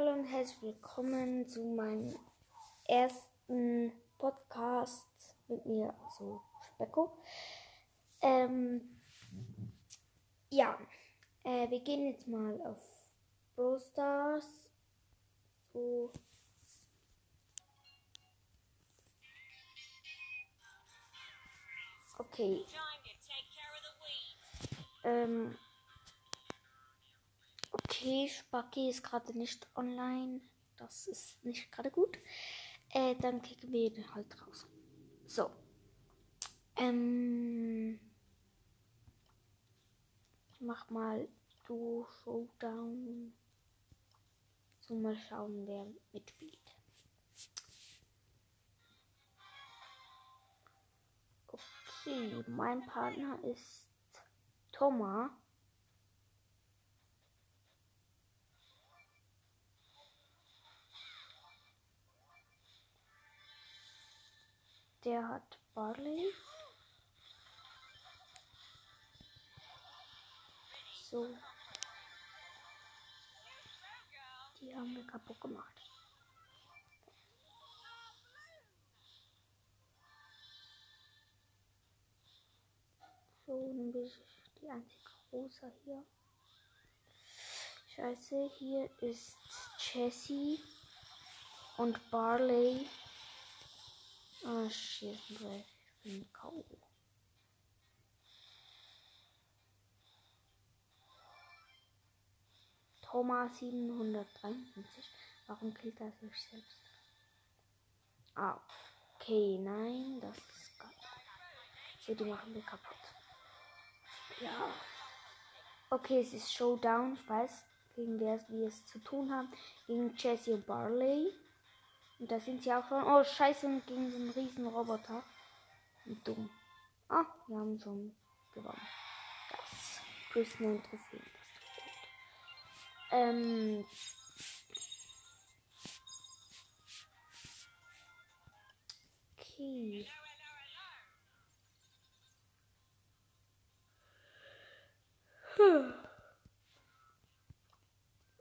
Hallo und herzlich willkommen zu meinem ersten Podcast mit mir, also Specko. Ähm, ja, äh, wir gehen jetzt mal auf Brawl Stars. So. Okay. Ähm, okay, Spacki ist gerade nicht online. Das ist nicht gerade gut. Äh, dann kicken wir ihn halt raus. So. Ähm, ich mach mal du Showdown. So mal schauen, wer mitspielt. Okay, mein Partner ist Thomas. Der hat Barley. So. Die haben wir kaputt gemacht. So, dann bin ich die einzige Rosa hier. Scheiße, hier ist Jessie und Barley. Ah, shit, ich bin K.O. Thomas 753. Warum killt er sich selbst? Ah, okay, nein, das ist geil. So, die machen wir kaputt. Ja. Okay, es ist Showdown, ich weiß, gegen wer wir es zu tun haben. Gegen Jesse Barley. Und da sind sie auch schon. Oh, scheiße, und gegen so einen riesen Roboter. Und dumm. Ah, wir haben schon gewonnen. Das. Plus 9 Trophäen. Ähm. Okay.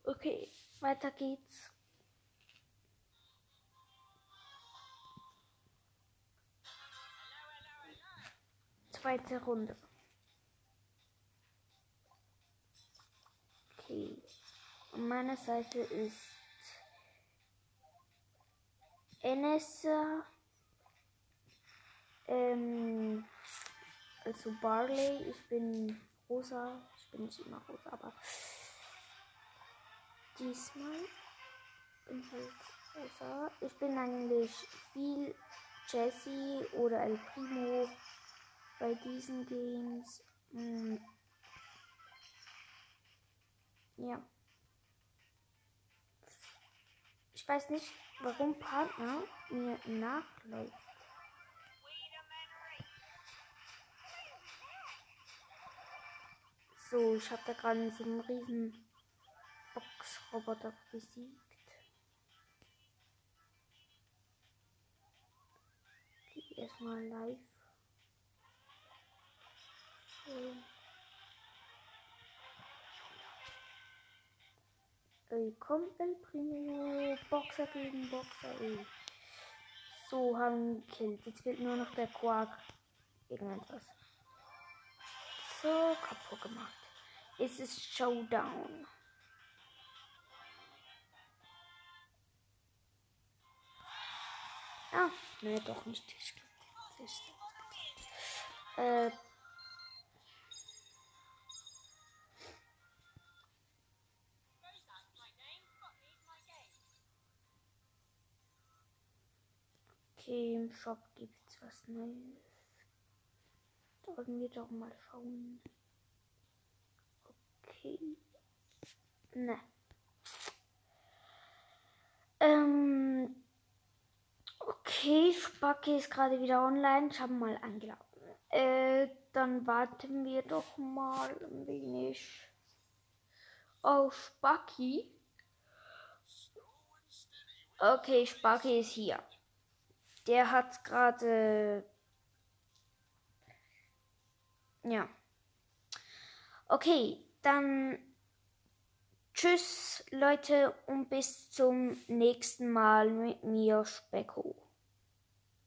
Okay, weiter geht's. Zweite Runde. Okay. An meiner Seite ist Enessa. Ähm, also Barley. Ich bin rosa. Ich bin nicht immer rosa, aber diesmal bin ich halt rosa. Ich bin eigentlich viel Jesse oder El Primo bei diesen Games. Hm. Ja. Ich weiß nicht, warum Partner mir nachläuft. So, ich habe da gerade so einen riesen Boxroboter besiegt. Die erstmal live. So. Ey, komm, El Primo. Boxer gegen Boxer, ey. So, haben gekillt. Jetzt fehlt nur noch der Quark. Irgendetwas. So, kaputt gemacht. Es ist Showdown. Ah, ne, doch nicht. Äh, im Shop gibt es was Neues. Da wollen wir doch mal schauen. Okay. Ne. Ähm. Okay, Spacke ist gerade wieder online. Ich habe mal eingeladen. Äh, dann warten wir doch mal ein wenig auf Spacki. Okay, Spacki ist hier. Der hat gerade. Ja. Okay, dann Tschüss, Leute, und bis zum nächsten Mal mit mir, Specko.